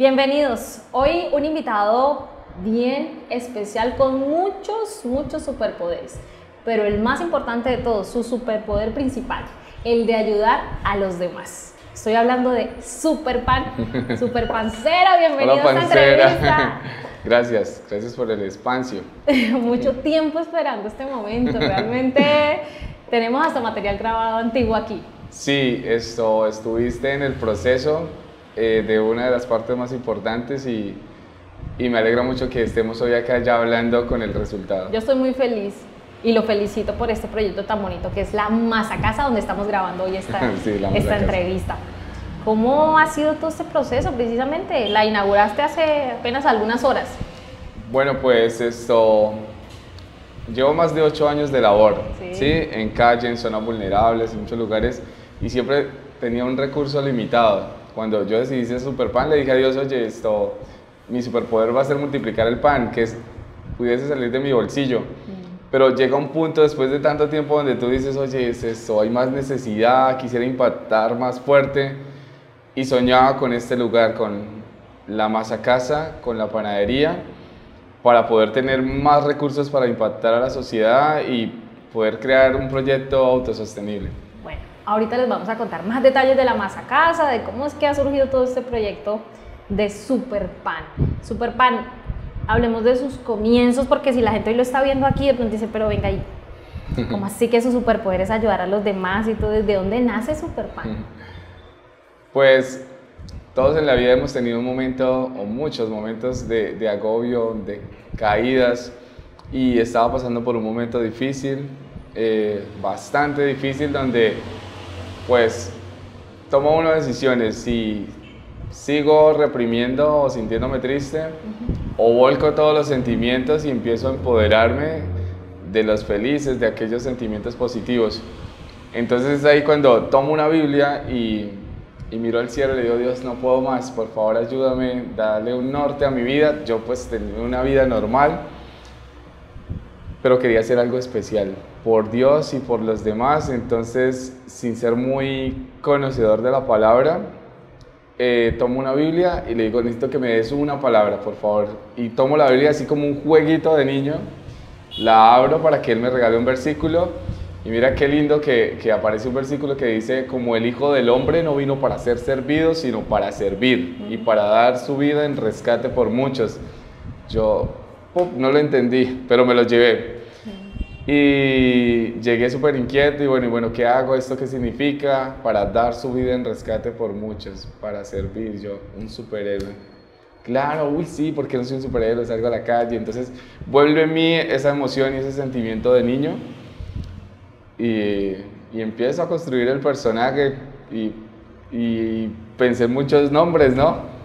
Bienvenidos. Hoy un invitado bien especial con muchos, muchos superpoderes. Pero el más importante de todos, su superpoder principal, el de ayudar a los demás. Estoy hablando de Superpan, Superpancera, bienvenido Hola, a esta pancera. entrevista. Gracias, gracias por el espacio. Mucho tiempo esperando este momento, realmente tenemos hasta material grabado antiguo aquí. Sí, esto, estuviste en el proceso eh, de una de las partes más importantes y, y me alegra mucho que estemos hoy acá ya hablando con el resultado. Yo estoy muy feliz y lo felicito por este proyecto tan bonito que es la Masa Casa donde estamos grabando hoy esta, Sí, esta entrevista. ¿Cómo ha sido todo este proceso precisamente? La inauguraste hace apenas algunas horas. Bueno, pues esto, llevo más de ocho años de labor, Sí. ¿sí? En calle, en zonas vulnerables, en muchos lugares, y siempre tenía un recurso limitado. Cuando yo decidí ser Superpan, le dije a Dios, oye, esto, mi superpoder va a ser multiplicar el pan, que es, pudiese salir de mi bolsillo. Pero llega un punto después de tanto tiempo donde tú dices, oye, es esto, hay más necesidad, quisiera impactar más fuerte. Y soñaba con este lugar, con la masa casa, con la panadería, para poder tener más recursos para impactar a la sociedad y poder crear un proyecto autosostenible. Ahorita les vamos a contar más detalles de la Masa Casa, de cómo es que ha surgido todo este proyecto de Superpan. Superpan, hablemos de sus comienzos, porque si la gente hoy lo está viendo aquí, de pronto dice, pero venga ahí, ¿cómo así que su superpoder es ayudar a los demás y todo? ¿Desde dónde nace Superpan? Pues todos en la vida hemos tenido un momento o muchos momentos de, de agobio, de caídas y estaba pasando por un momento difícil, eh, bastante difícil, donde pues tomo unas decisiones, si sigo reprimiendo o sintiéndome triste o volco todos los sentimientos y empiezo a empoderarme de los felices, de aquellos sentimientos positivos. Entonces es ahí cuando tomo una Biblia y, y miro al cielo y le digo, Dios, no puedo más, por favor ayúdame, dale un norte a mi vida. Yo pues tenía una vida normal, pero quería hacer algo especial por Dios y por los demás. Entonces, sin ser muy conocedor de la palabra, eh, tomo una Biblia y le digo, necesito que me des una palabra, por favor. Y tomo la Biblia así como un jueguito de niño, la abro para que Él me regale un versículo. Y mira qué lindo que, que aparece un versículo que dice, como el Hijo del Hombre no vino para ser servido, sino para servir y para dar su vida en rescate por muchos. Yo no lo entendí, pero me lo llevé. Y llegué súper inquieto y bueno, y bueno, ¿qué hago? ¿Esto qué significa? Para dar su vida en rescate por muchos, para servir yo, un superhéroe. Claro, uy, sí, porque no soy un superhéroe, salgo a la calle. Entonces vuelve en mí esa emoción y ese sentimiento de niño y, y empiezo a construir el personaje y, y pensé en muchos nombres, ¿no?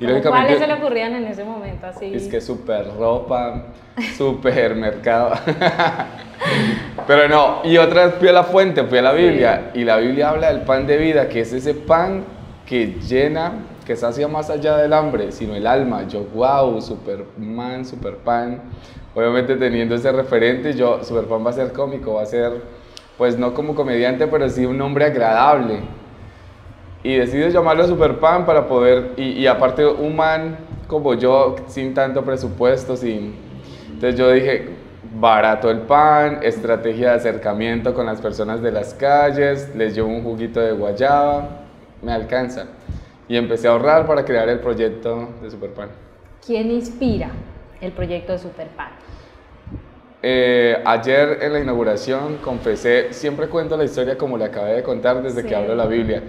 Y ¿Cómo lógicamente- ¿Cuáles se le ocurrían en ese momento? Así? es que super ropa, supermercado. Pero no, y otra vez fui a la fuente, fui a la Biblia, y la Biblia habla del pan de vida, que es ese pan que llena, que sacia más allá del hambre, sino el alma. Yo, wow, Superman, Superpan. Obviamente teniendo ese referente, yo, Superpan va a ser cómico, va a ser, pues no como comediante, pero sí un hombre agradable. Y decido llamarlo Superpan para poder, y, y aparte un man como yo, sin tanto presupuesto, sin... Entonces yo dije, barato el pan, estrategia de acercamiento con las personas de las calles, les llevo un juguito de guayaba, me alcanza. Y empecé a ahorrar para crear el proyecto de Superpan. ¿Quién inspira el proyecto de Superpan? Eh, ayer en la inauguración confesé, siempre cuento la historia como la acabé de contar desde Sí. que abro la Biblia,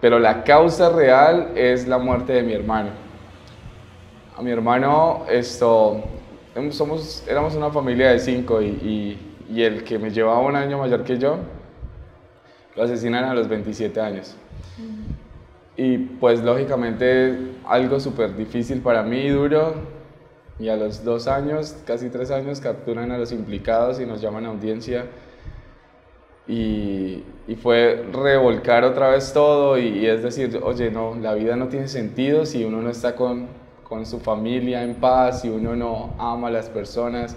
pero la causa real es la muerte de mi hermano. A mi hermano, esto, somos, éramos una familia de cinco y, y- y el que me llevaba un año mayor que yo, lo asesinan a los 27 años. Y pues lógicamente algo súper difícil para mí, duro, y a los dos años, casi tres años, capturan a los implicados y nos llaman a audiencia. Y, y fue revolcar otra vez todo y, y es decir, oye, no, la vida no tiene sentido si uno no está con, con su familia en paz, si uno no ama a las personas.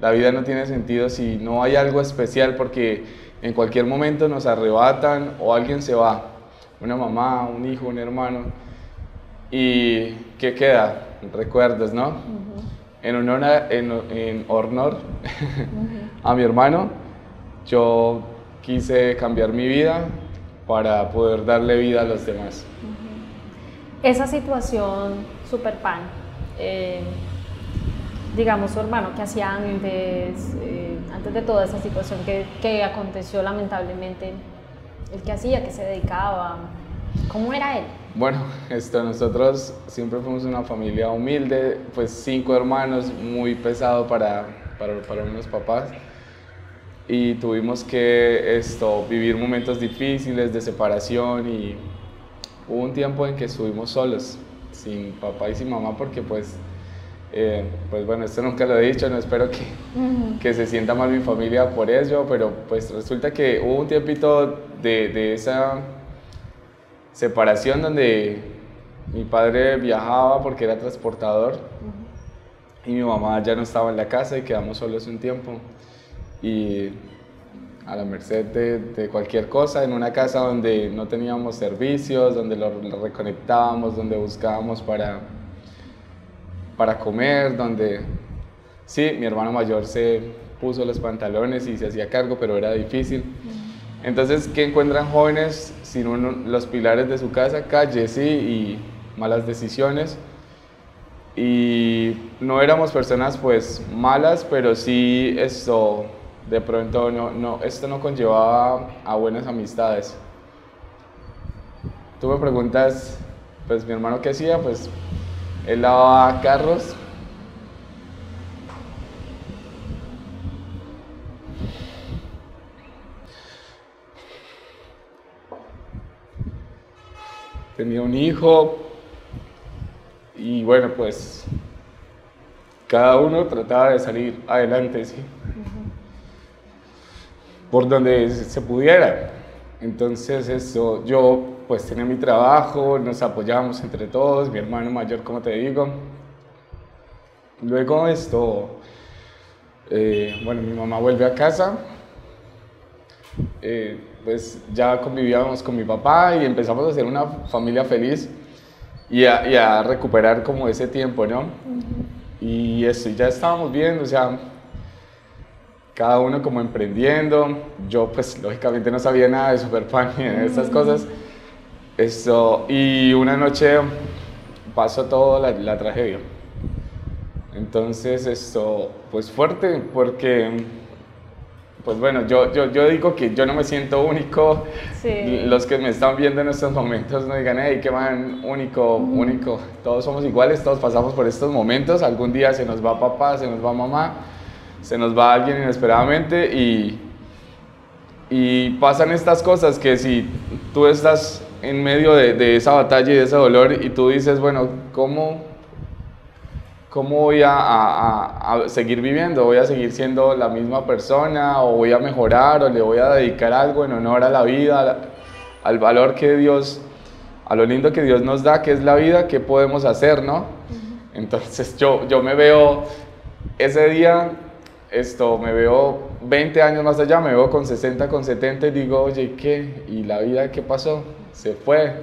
La vida no tiene sentido si no hay algo especial porque en cualquier momento nos arrebatan o alguien se va, una mamá, un hijo, un hermano. ¿Y qué queda? Recuerdos, ¿no? en, honor en, honor a mi hermano, yo quise cambiar mi vida para poder darle vida a los demás. Esa situación, super pan, eh, digamos, su hermano, que hacía antes, eh, antes de toda esa situación que, que aconteció lamentablemente? ¿El que hacía? ¿Qué se dedicaba? ¿Cómo era él? Bueno, esto, nosotros siempre fuimos una familia humilde, pues cinco hermanos, muy pesado para, para, para unos papás. Y tuvimos que esto, vivir momentos difíciles de separación y hubo un tiempo en que estuvimos solos, sin papá y sin mamá, porque pues eh, pues bueno, esto nunca lo he dicho, no espero que, que, se sienta mal mi familia por ello, pero pues resulta que hubo un tiempito de, de esa separación donde mi padre viajaba porque era transportador y mi mamá ya no estaba en la casa y quedamos solos un tiempo y a la merced de, cualquier cosa en una casa donde no teníamos servicios, donde lo, reconectábamos, donde buscábamos para para comer, donde sí, mi hermano mayor se puso los pantalones y se hacía cargo, pero era difícil. Entonces, ¿qué encuentran jóvenes sin los pilares de su casa? Calle, sí, y malas decisiones. Y no éramos personas pues malas, pero sí esto, de pronto, no, no, esto no conllevaba a buenas amistades. Tú me preguntas, pues mi hermano qué hacía, pues él lavaba carros. Tenía un hijo y bueno, pues cada uno trataba de salir adelante, ¿sí? Por donde se pudiera. Entonces eso, yo pues tenía mi trabajo, nos apoyábamos entre todos, mi hermano mayor, como te digo. Luego esto, eh, bueno, mi mamá vuelve a casa, eh, pues ya convivíamos con mi papá y empezamos a ser una familia feliz y a, recuperar como ese tiempo, ¿no? Y eso, ya estábamos bien, o sea, cada uno como emprendiendo, yo pues lógicamente no sabía nada de Superpan y de esas cosas, eso, y una noche pasó toda la, tragedia. Entonces, esto, pues fuerte, porque, pues bueno, yo, yo, yo digo que yo no me siento único. Los que me están viendo en estos momentos no digan, hey, qué man, único, único. Todos somos iguales, todos pasamos por estos momentos. Algún día se nos va papá, se nos va mamá, se nos va alguien inesperadamente y, y pasan estas cosas que si tú estás en medio de, esa batalla y de ese dolor y tú dices, bueno, ¿cómo, cómo voy a, seguir viviendo? ¿Voy a seguir siendo la misma persona o voy a mejorar o le voy a dedicar algo en honor a la vida, al valor que Dios, a lo lindo que Dios nos da, que es la vida, qué podemos hacer, ¿no? Entonces yo, yo me veo ese día, esto, me veo 20 años más allá, me veo con 60, con 70 y digo, oye, ¿qué? ¿Y la vida qué pasó? se fue.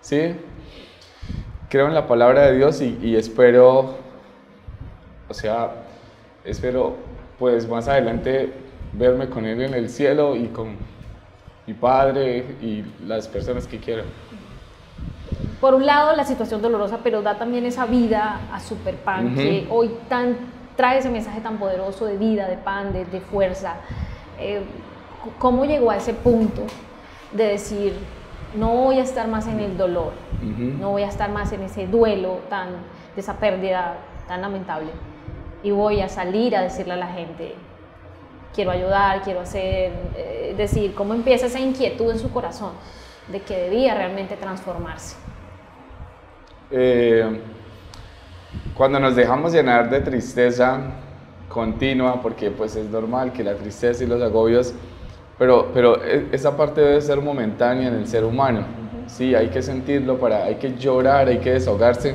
¿Sí? Creo en la palabra de Dios y, espero, o sea, espero pues más adelante verme con Él en el cielo y con mi Padre y las personas que quiero. Por un lado, la situación dolorosa, pero da también esa vida a Superpan, que hoy tan, trae ese mensaje tan poderoso de vida, de pan, de, fuerza. Eh, ¿Cómo llegó a ese punto de decir, no voy a estar más en el dolor, no voy a estar más en ese duelo tan, de esa pérdida tan lamentable. Y voy a salir a decirle a la gente, quiero ayudar, quiero hacer, eh, decir, cómo empieza esa inquietud en su corazón de que debía realmente transformarse. Eh, cuando nos dejamos llenar de tristeza continua, porque pues es normal que la tristeza y los agobios pero, pero e, esa parte debe ser momentánea en el ser humano. Sí, hay que sentirlo, para, hay que llorar, hay que desahogarse.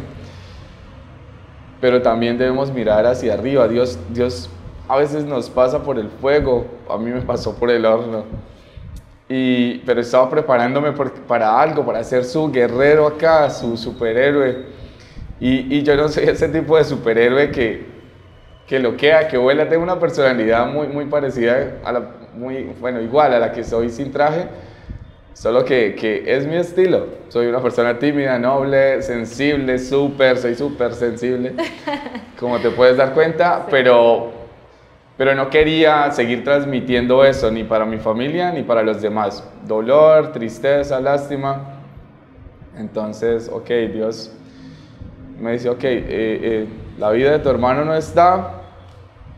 Pero también debemos mirar hacia arriba. Dios, Dios a veces nos pasa por el fuego, a mí me pasó por el horno. y, pero estaba preparándome para algo, para ser su guerrero acá, su superhéroe. Y, y yo no soy ese tipo de superhéroe que, que lo queda, que vuela. Tengo una personalidad muy, muy parecida, a la, muy, bueno, igual a la que soy sin traje, solo que, que es mi estilo. Soy una persona tímida, noble, sensible, súper, soy súper sensible, como te puedes dar cuenta, pero pero no quería seguir transmitiendo eso ni para mi familia ni para los demás. Dolor, tristeza, lástima. Entonces, ok, Dios me dice, ok, eh, eh, la vida de tu hermano no está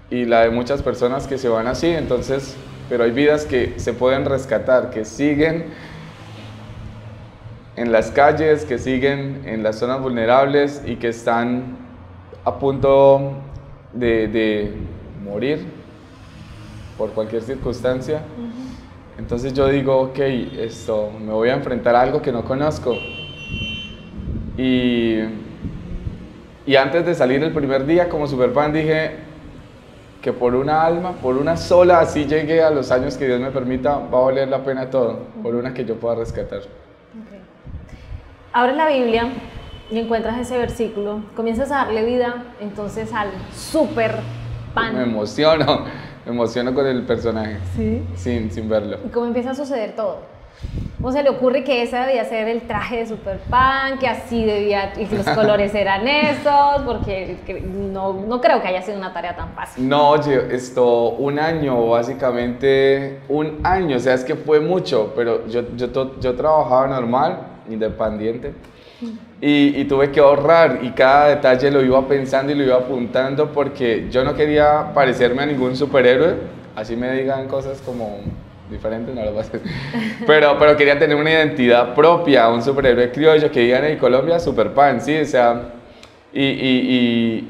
y la de muchas personas que se van así, entonces, pero hay vidas que se pueden rescatar, que siguen en las calles, que siguen en las zonas vulnerables y que están a punto de morir por cualquier circunstancia. Entonces yo digo, ok, esto, me voy a enfrentar a algo que no conozco. Y, y antes de salir el primer día como superfan dije que por una alma, por una sola, así llegue a los años que Dios me permita, va a valer la pena todo, por una que yo pueda rescatar. Okay. Abre la Biblia y encuentras ese versículo, comienzas a darle vida entonces al super me emociono, me emociono con el personaje. Sí. Sin, sin verlo. ¿Y cómo empieza a suceder todo? ¿Cómo se le ocurre que ese debía ser el traje de Super Pan, que así debía, y que los colores eran esos? Porque no, no, creo que haya sido una tarea tan fácil. No, oye, esto, un año, básicamente, un año, o sea, es que fue mucho, pero yo, yo, yo trabajaba normal, independiente y, tuve que ahorrar y cada detalle lo iba pensando y lo iba apuntando porque yo no quería parecerme a ningún superhéroe, así me digan cosas como diferentes, no lo voy. Pero, pero quería tener una identidad propia, un superhéroe criollo que digan en Colombia super pan, sí, o sea, y, y,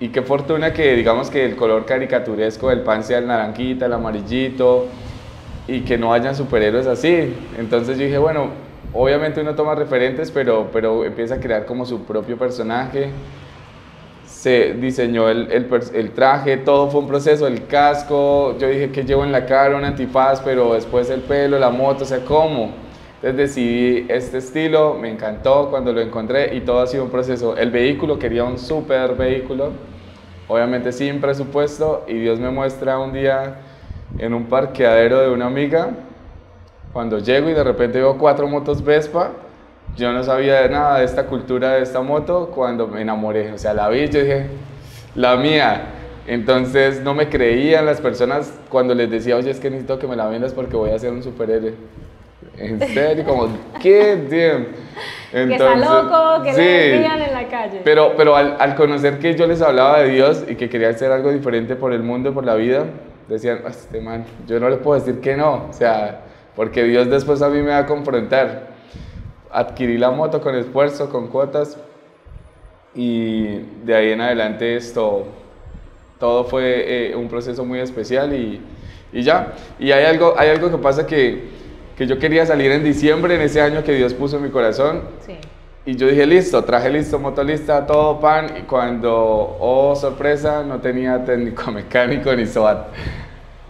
y, qué fortuna que digamos que el color caricaturesco del pan sea el naranjita, el amarillito y que no hayan superhéroes así. Entonces yo dije, bueno, obviamente uno toma referentes, pero, pero empieza a crear como su propio personaje. Se diseñó el, el, traje, todo fue un proceso, el casco, yo dije que llevo en la cara un antifaz, pero después el pelo, la moto, o sea, ¿cómo? Entonces decidí este estilo, me encantó cuando lo encontré y todo ha sido un proceso. El vehículo, quería un super vehículo, obviamente sin presupuesto, y Dios me muestra un día en un parqueadero de una amiga cuando llego y de repente veo cuatro motos Vespa, yo no sabía de nada de esta cultura de esta moto cuando me enamoré. O sea, la vi yo dije, la mía. Entonces no me creían las personas cuando les decía, oye, es que necesito que me la vendas porque voy a ser un superhéroe. En serio, como, ¿qué? Damn. Entonces, que está loco, que sí, le decían en la calle. Pero, pero al, al, conocer que yo les hablaba de Dios y que quería hacer algo diferente por el mundo, por la vida, decían, este man, yo no le puedo decir que no. O sea, porque Dios después a mí me va a confrontar. Adquirí la moto con esfuerzo, con cuotas, y de ahí en adelante esto, todo fue eh, un proceso muy especial y, y, ya. Y hay algo, hay algo que pasa que, que, yo quería salir en diciembre, en ese año que Dios puso en mi corazón. Sí. Y yo dije, listo, traje listo, moto lista, todo pan. Y cuando, oh sorpresa, no tenía técnico mecánico ni SOAT.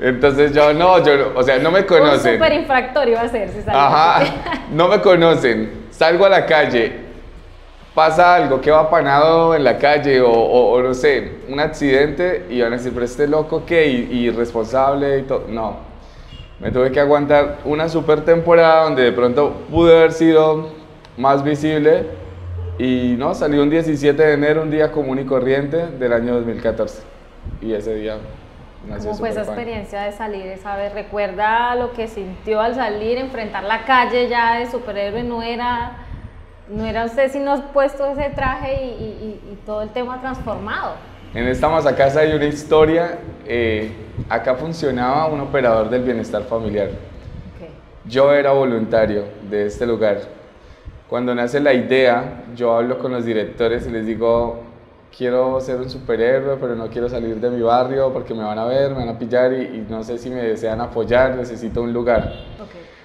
Entonces yo no, yo, o sea, no me conocen. Un super infractor iba a ser si Ajá, no me conocen. Salgo a la calle, pasa algo que va apanado en la calle o, o, no sé, un accidente y van a decir, pero este loco qué, irresponsable y todo. No, me tuve que aguantar una super temporada donde de pronto pude haber sido más visible y no, salí un 17 de enero, un día común y corriente del año 2014 y ese día ¿Cómo fue esa experiencia de salir esa vez? ¿Recuerda lo que sintió al salir, enfrentar la calle ya de superhéroe? No era, no era usted sino puesto ese traje y, todo el tema transformado. En esta casa hay una historia. Eh, acá funcionaba un operador del bienestar familiar. Yo era voluntario de este lugar. Cuando nace la idea, yo hablo con los directores y les digo, quiero ser un superhéroe, pero no quiero salir de mi barrio porque me van a ver, me van a pillar y, no sé si me desean apoyar, necesito un lugar.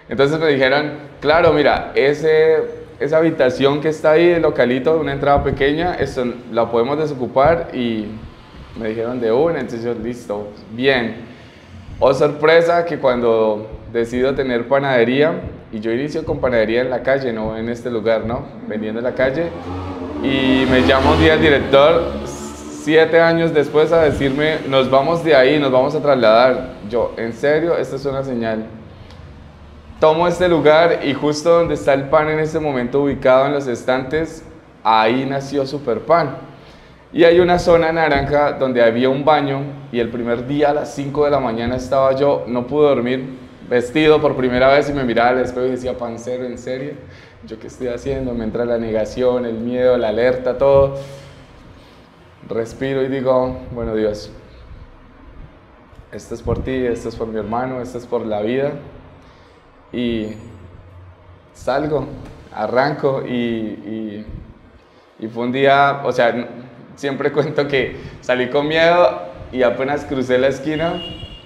Entonces me dijeron, claro, mira, ese, esa habitación que está ahí, el localito, una entrada pequeña, eso la podemos desocupar y me dijeron de una, entonces yo, listo, bien. Oh sorpresa que cuando decido tener panadería y yo inicio con panadería en la calle, no en este lugar, ¿no? Vendiendo en la calle. Y me llama un día el director, siete años después, a decirme, nos vamos de ahí, nos vamos a trasladar. Yo, ¿en serio? Esta es una señal. Tomo este lugar y justo donde está el pan en este momento ubicado en los estantes, ahí nació Superpan. Y hay una zona naranja donde había un baño y el primer día a las 5 de la mañana estaba yo, no pude dormir, vestido por primera vez y me miraba al espejo y decía, pancero, ¿en serio? ¿Yo qué estoy haciendo? Me entra la negación, el miedo, la alerta, todo. Respiro y digo, bueno Dios, esto es por ti, esto es por mi hermano, esto es por la vida. Y salgo, arranco y, y fue un día, o sea, siempre cuento que salí con miedo y apenas crucé la esquina,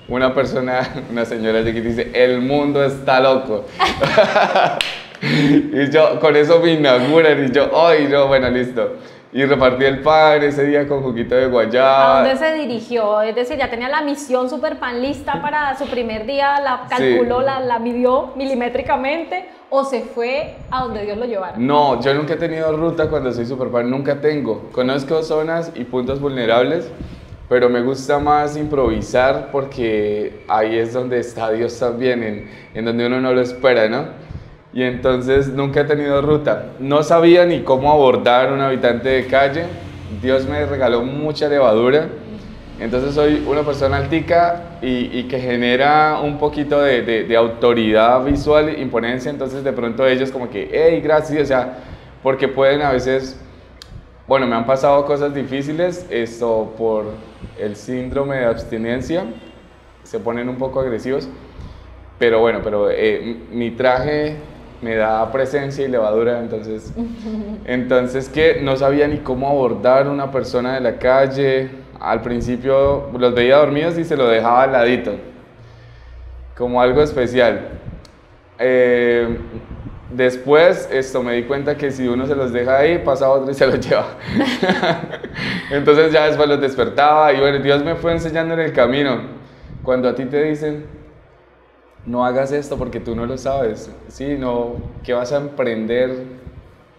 una persona, una señora de aquí dice, el mundo está loco. y yo, con eso me inauguran y yo, ay, no, bueno, listo. Y repartí el pan ese día con juguito de guayaba. ¿A dónde se dirigió? Es decir, ya tenía la misión super pan lista para su primer día, la calculó, la, la midió milimétricamente o se fue a donde Dios lo llevara? No, yo nunca he tenido ruta cuando soy super pan, nunca tengo. Conozco zonas y puntos vulnerables, pero me gusta más improvisar porque ahí es donde está Dios también, en, en donde uno no lo espera, ¿no? Y entonces nunca he tenido ruta. No sabía ni cómo abordar un habitante de calle. Dios me regaló mucha levadura. Entonces soy una persona altica y, que genera un poquito de, de, autoridad visual, imponencia. Entonces de pronto ellos como que, hey, gracias. O sea, porque pueden a veces, bueno, me han pasado cosas difíciles, esto por el síndrome de abstinencia. Se ponen un poco agresivos. Pero bueno, pero eh, mi traje me da presencia y levadura, entonces, entonces que no sabía ni cómo abordar una persona de la calle. Al principio los veía dormidos y se lo dejaba al ladito, como algo especial. Eh, después esto me di cuenta que si uno se los deja ahí, pasa otro y se los lleva. entonces ya después los despertaba y bueno, Dios me fue enseñando en el camino. Cuando a ti te dicen, no hagas esto porque tú no lo sabes, ¿sí? No, ¿qué vas a emprender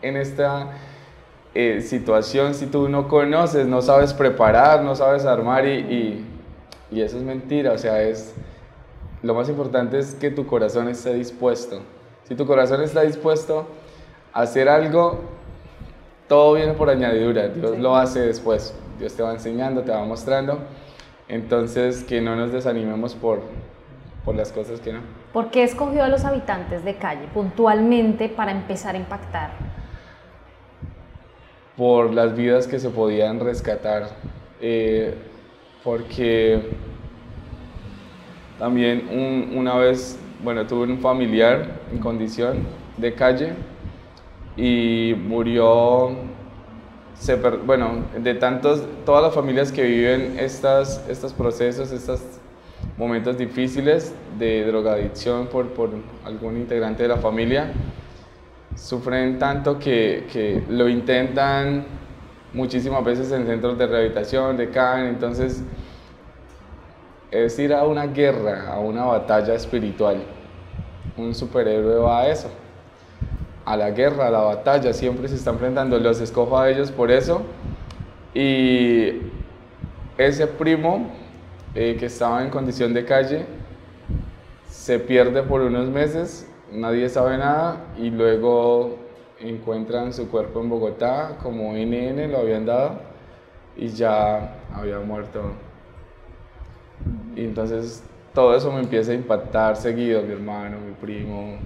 en esta eh, situación si tú no conoces, no sabes preparar, no sabes armar y, y, eso es mentira, o sea, es, lo más importante es que tu corazón esté dispuesto. Si tu corazón está dispuesto a hacer algo, todo viene por añadidura, Dios lo hace después, Dios te va enseñando, te va mostrando, entonces que no nos desanimemos por, por las cosas que no. ¿Por qué escogió a los habitantes de calle puntualmente para empezar a impactar? Por las vidas que se podían rescatar, eh, porque también una vez, bueno, tuve un familiar en condición de calle y murió, bueno, de tantos, todas las familias que viven estas, estos procesos, estas momentos difíciles de drogadicción por, por algún integrante de la familia, sufren tanto que, que, lo intentan muchísimas veces en centros de rehabilitación, de CAN, entonces es ir a una guerra, a una batalla espiritual. Un superhéroe va a eso, a la guerra, a la batalla, siempre se está enfrentando, los escojo a ellos por eso. Y ese primo eh, que estaba en condición de calle, se pierde por unos meses, nadie sabe nada y luego encuentran su cuerpo en Bogotá como NN, lo habían dado y ya había muerto. Y entonces todo eso me empieza a impactar seguido, mi hermano, mi primo,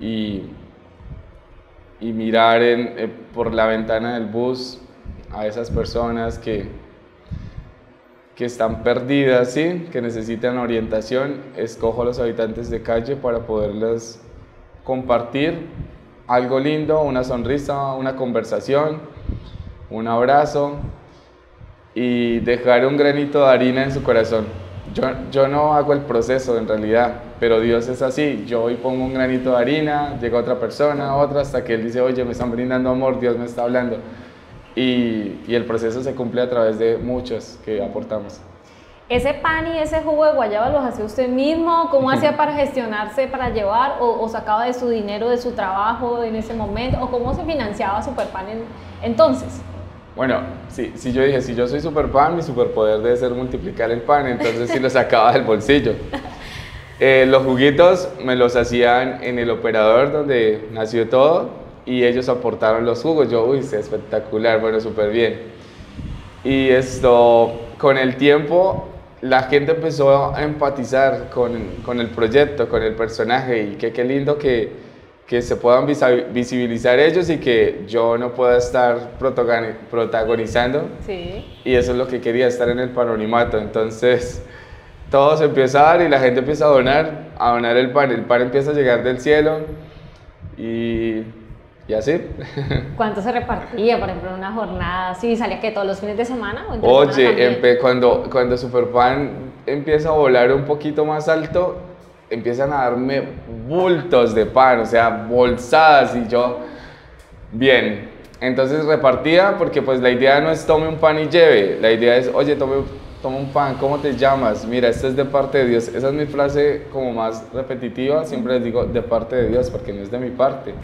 y, y mirar eh, por la ventana del bus a esas personas que que están perdidas, ¿sí? que necesitan orientación, escojo a los habitantes de calle para poderles compartir algo lindo, una sonrisa, una conversación, un abrazo y dejar un granito de harina en su corazón. Yo, yo no hago el proceso en realidad, pero Dios es así. Yo hoy pongo un granito de harina, llega otra persona, otra, hasta que Él dice, oye, me están brindando amor, Dios me está hablando y, el proceso se cumple a través de muchos que aportamos. ¿Ese pan y ese jugo de guayaba los hacía usted mismo? ¿Cómo hacía para gestionarse, para llevar? ¿O, sacaba de su dinero, de su trabajo en ese momento? ¿O cómo se financiaba Superpan entonces? Bueno, sí, si yo dije, si yo soy Superpan, mi superpoder debe ser multiplicar el pan, entonces sí lo sacaba del bolsillo. Eh, los juguitos me los hacían en el operador donde nació todo y ellos aportaron los jugos. Yo, uy, espectacular, bueno, súper bien. Y esto, con el tiempo, la gente empezó a empatizar con, con el proyecto, con el personaje y qué lindo que, que, se puedan visibilizar ellos y que yo no pueda estar protagonizando. Sí. Y eso es lo que quería, estar en el panonimato. Entonces, todo se empieza a dar y la gente empieza a donar, a donar el pan. El pan empieza a llegar del cielo y y así. ¿Cuánto se repartía, por ejemplo, en una jornada? ¿Sí salía que todos los fines de semana? Oye, cuando, cuando Superpan empieza a volar un poquito más alto, empiezan a darme bultos de pan, o sea, bolsadas y yo, bien. Entonces repartía porque pues la idea no es tome un pan y lleve, la idea es, oye, tome, tome un pan, ¿cómo te llamas? Mira, esto es de parte de Dios. Esa es mi frase como más repetitiva, siempre les digo de parte de Dios porque no es de mi parte.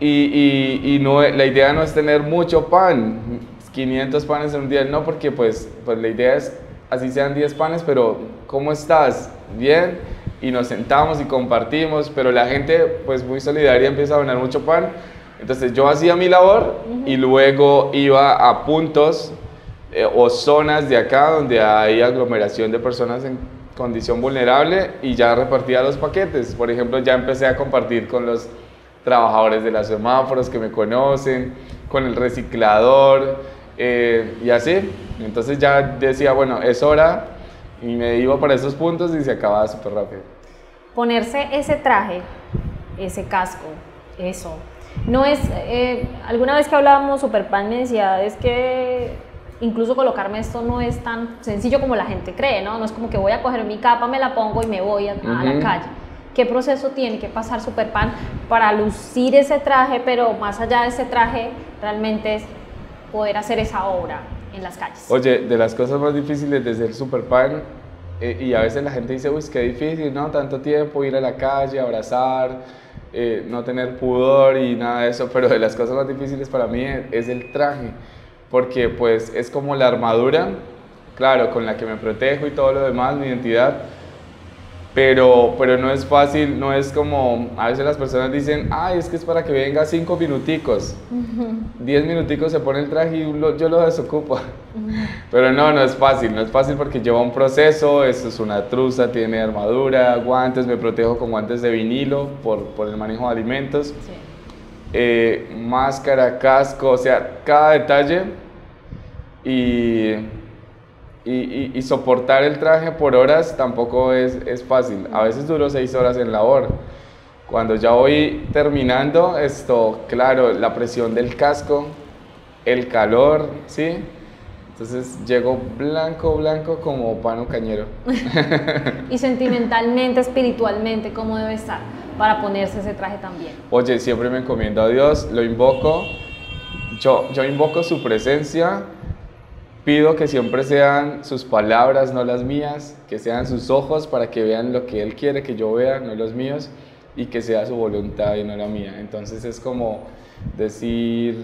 Y, y, no, la idea no es tener mucho pan, 500 panes en un día, no, porque pues, pues la idea es, así sean 10 panes, pero ¿cómo estás? Bien, y nos sentamos y compartimos, pero la gente pues muy solidaria empieza a donar mucho pan. Entonces yo hacía mi labor y luego iba a puntos eh, o zonas de acá donde hay aglomeración de personas en condición vulnerable y ya repartía los paquetes. Por ejemplo, ya empecé a compartir con los trabajadores de las semáforos que me conocen, con el reciclador eh, y así. Entonces ya decía, bueno, es hora y me iba para esos puntos y se acababa súper rápido. Ponerse ese traje, ese casco, eso. No es, eh, alguna vez que hablábamos Superpan me decía, es que incluso colocarme esto no es tan sencillo como la gente cree, ¿no? No es como que voy a coger mi capa, me la pongo y me voy a, a la calle qué proceso tiene que pasar Superpan para lucir ese traje, pero más allá de ese traje, realmente es poder hacer esa obra en las calles. Oye, de las cosas más difíciles de ser Superpan, eh, y a veces la gente dice, uy, qué difícil, ¿no? Tanto tiempo, ir a la calle, abrazar, eh, no tener pudor y nada de eso, pero de las cosas más difíciles para mí es el traje, porque pues es como la armadura, claro, con la que me protejo y todo lo demás, mi identidad, pero, pero no es fácil, no es como, a veces las personas dicen, ay, es que es para que venga cinco minuticos, diez minuticos se pone el traje y yo lo desocupo. Pero no, no es fácil, no es fácil porque lleva un proceso, esto es una truza, tiene armadura, guantes, me protejo con guantes de vinilo por, por el manejo de alimentos, eh, máscara, casco, o sea, cada detalle y y, soportar el traje por horas tampoco es, es, fácil. A veces duro seis horas en labor. Cuando ya voy terminando, esto, claro, la presión del casco, el calor, ¿sí? Entonces llego blanco, blanco como pano cañero. y sentimentalmente, espiritualmente, ¿cómo debe estar para ponerse ese traje también? Oye, siempre me encomiendo a Dios, lo invoco. Yo, yo invoco su presencia Pido que siempre sean sus palabras, no las mías, que sean sus ojos para que vean lo que Él quiere que yo vea, no los míos, y que sea su voluntad y no la mía. Entonces es como decir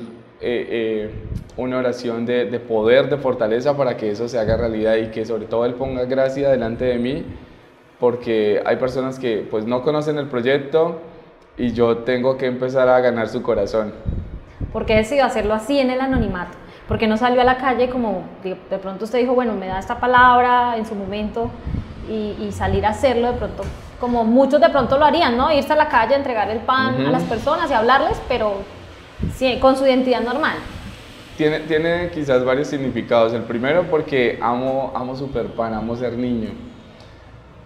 eh, eh, una oración de, de, poder, de fortaleza para que eso se haga realidad y que sobre todo Él ponga gracia delante de mí, porque hay personas que pues no conocen el proyecto y yo tengo que empezar a ganar su corazón. ¿Por qué decidió hacerlo así en el anonimato? Porque no salió a la calle como de, pronto usted dijo, bueno, me da esta palabra en su momento y, salir a hacerlo de pronto, como muchos de pronto lo harían, ¿no? Irse a la calle, entregar el pan a las personas y hablarles, pero sí, con su identidad normal. Tiene, tiene quizás varios significados. El primero porque amo, amo super pan, amo ser niño.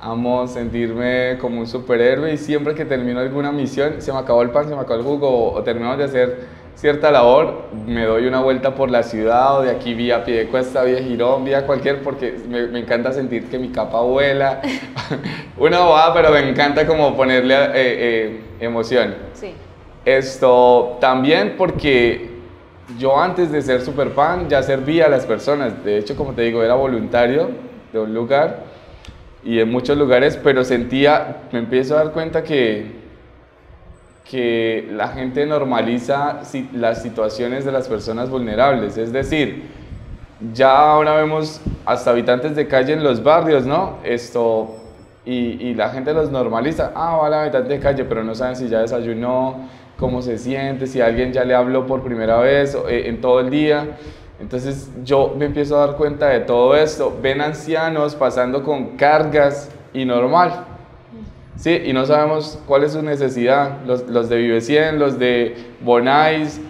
Amo sentirme como un superhéroe y siempre que termino alguna misión, se me acabó el pan, se me acabó el jugo o terminamos de hacer cierta labor, me doy una vuelta por la ciudad o de aquí vía cuesta, vía Girón, vía cualquier, porque me, me encanta sentir que mi capa vuela. una bobada, pero me encanta como ponerle eh, eh, emoción. Sí. Esto también porque yo antes de ser Superpan ya servía a las personas. De hecho, como te digo, era voluntario de un lugar y en muchos lugares, pero sentía, me empiezo a dar cuenta que, que la gente normaliza las situaciones de las personas vulnerables. Es decir, ya ahora vemos hasta habitantes de calle en los barrios, ¿no? Esto, y, y la gente los normaliza. Ah, va la habitante de calle, pero no saben si ya desayunó, cómo se siente, si alguien ya le habló por primera vez eh, en todo el día. Entonces yo me empiezo a dar cuenta de todo esto. Ven ancianos pasando con cargas y normal. Sí, y no sabemos cuál es su necesidad. Los, los de Vive 100, los de Bonais,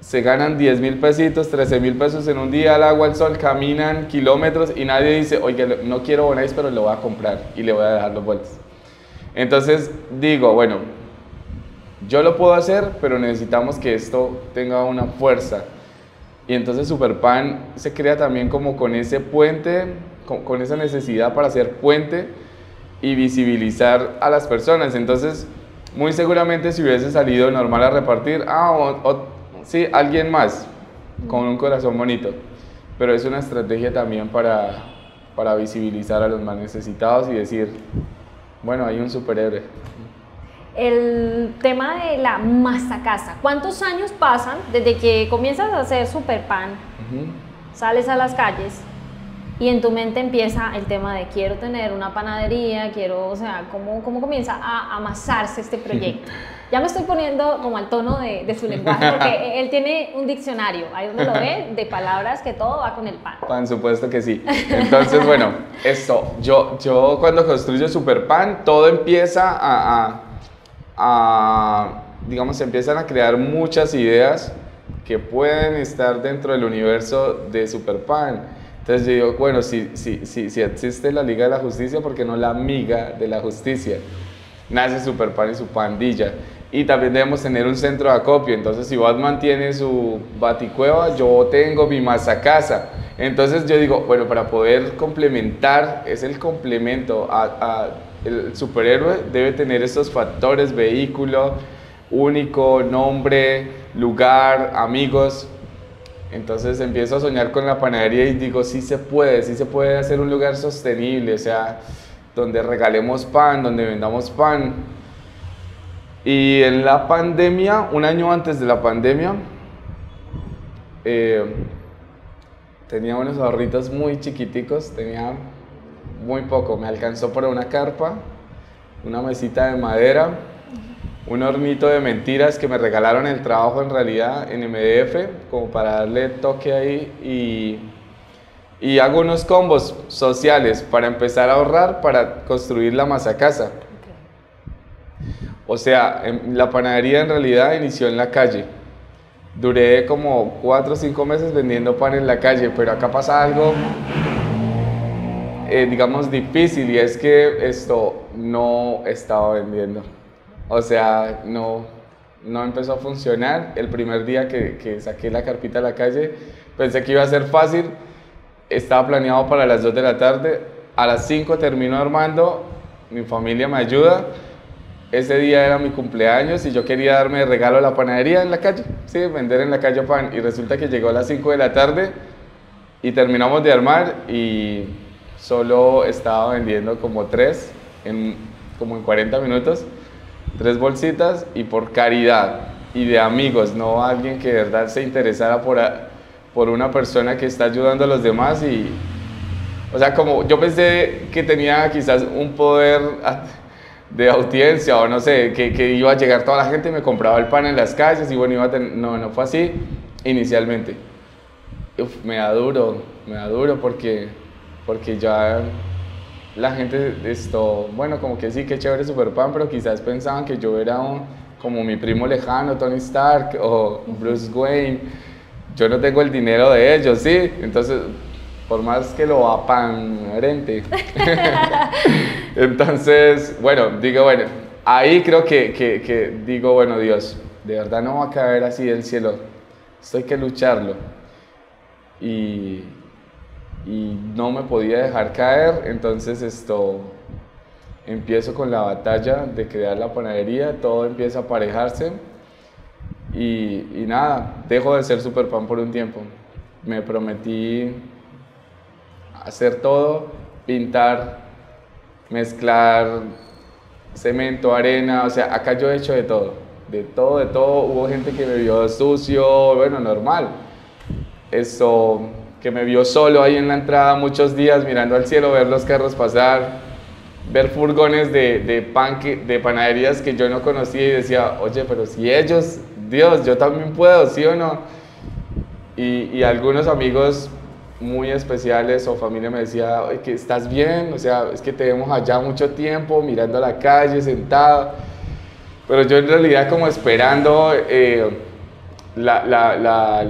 se ganan 10 mil pesitos, 13 mil pesos en un día al agua, al sol, caminan kilómetros y nadie dice, oye, no quiero Bonais, pero lo voy a comprar y le voy a dejar los vueltos. Entonces digo, bueno, yo lo puedo hacer, pero necesitamos que esto tenga una fuerza. Y entonces Superpan se crea también como con ese puente, con, esa necesidad para hacer puente y visibilizar a las personas. Entonces, muy seguramente si hubiese salido normal a repartir, ah, o, sí, alguien más, con un corazón bonito. Pero es una estrategia también para, para visibilizar a los más necesitados y decir, bueno, hay un superhéroe el tema de la masa casa. ¿Cuántos años pasan desde que comienzas a hacer super pan, sales a las calles y en tu mente empieza el tema de quiero tener una panadería, quiero, o sea, ¿cómo, cómo comienza a amasarse este proyecto? Ya me estoy poniendo como al tono de, de su lenguaje, porque él tiene un diccionario, ahí donde lo ve, de palabras que todo va con el pan. Pan, supuesto que sí. Entonces, bueno, esto, yo, yo cuando construyo super pan, todo empieza a digamos, se empiezan a crear muchas ideas que pueden estar dentro del universo de Superpan. Entonces yo digo, bueno, si, si, si, existe la Liga de la Justicia, ¿por qué no la amiga de la justicia? Nace Superpan y su pandilla. Y también debemos tener un centro de acopio. Entonces, si Batman tiene su baticueva, yo tengo mi casa Entonces, yo digo, bueno, para poder complementar, es el complemento a el superhéroe debe tener estos factores, vehículo, único, nombre, lugar, amigos. Entonces empiezo a soñar con la panadería y digo, sí se puede, sí se puede hacer un lugar sostenible, o sea, donde regalemos pan, donde vendamos pan. Y en la pandemia, un año antes de la pandemia, eh, tenía unos ahorritos muy chiquiticos, tenía muy poco, me alcanzó para una carpa, una mesita de madera, un hornito de mentiras que me regalaron el trabajo en realidad en MDF, como para darle toque ahí y, y hago unos combos sociales para empezar a ahorrar para construir la masa casa. O sea, la panadería en realidad inició en la calle. Duré como cuatro o cinco meses vendiendo pan en la calle, pero acá pasa algo eh, digamos, difícil y es que esto no estaba vendiendo. O sea, no, no empezó a funcionar. El primer día que, que, saqué la carpita a la calle, pensé que iba a ser fácil. Estaba planeado para las 2 de la tarde. A las 5 termino armando. Mi familia me ayuda. Ese día era mi cumpleaños y yo quería darme de regalo a la panadería en la calle. Sí, vender en la calle pan. Y resulta que llegó a las 5 de la tarde y terminamos de armar y solo estaba vendiendo como tres, en, como en 40 minutos, tres bolsitas y por caridad y de amigos, no alguien que de verdad se interesara por, por una persona que está ayudando a los demás y, o sea, como yo pensé que tenía quizás un poder de audiencia o no sé, que, que iba a llegar toda la gente y me compraba el pan en las calles y bueno, iba a no, no fue así inicialmente. me da duro, me da duro porque porque ya la gente, esto, bueno, como que sí, que chévere Superpan, pero quizás pensaban que yo era un, como mi primo lejano, Tony Stark o Bruce Wayne. Yo no tengo el dinero de ellos, ¿sí? Entonces, por más que lo aparente. Entonces, bueno, digo, bueno, ahí creo que, que, que digo, bueno, Dios, de verdad no va a caer así del cielo. Esto hay que lucharlo. Y, y no me podía dejar caer, entonces esto empiezo con la batalla de crear la panadería, todo empieza a aparejarse Y, y nada, dejo de ser Superpan por un tiempo. Me prometí hacer todo, pintar, mezclar cemento, arena, o sea, acá yo he hecho de todo, de todo, de todo. Hubo gente que me vio sucio, bueno, normal. Eso, que me vio solo ahí en la entrada muchos días mirando al cielo, ver los carros pasar, ver furgones de, de, pan de panaderías que yo no conocía y decía, oye, pero si ellos, Dios, yo también puedo, ¿sí o no? Y, y algunos amigos muy especiales o familia me decía, Oye, que estás bien, o sea, es que te vemos allá mucho tiempo mirando a la calle, sentado. Pero yo en realidad como esperando eh, la, la,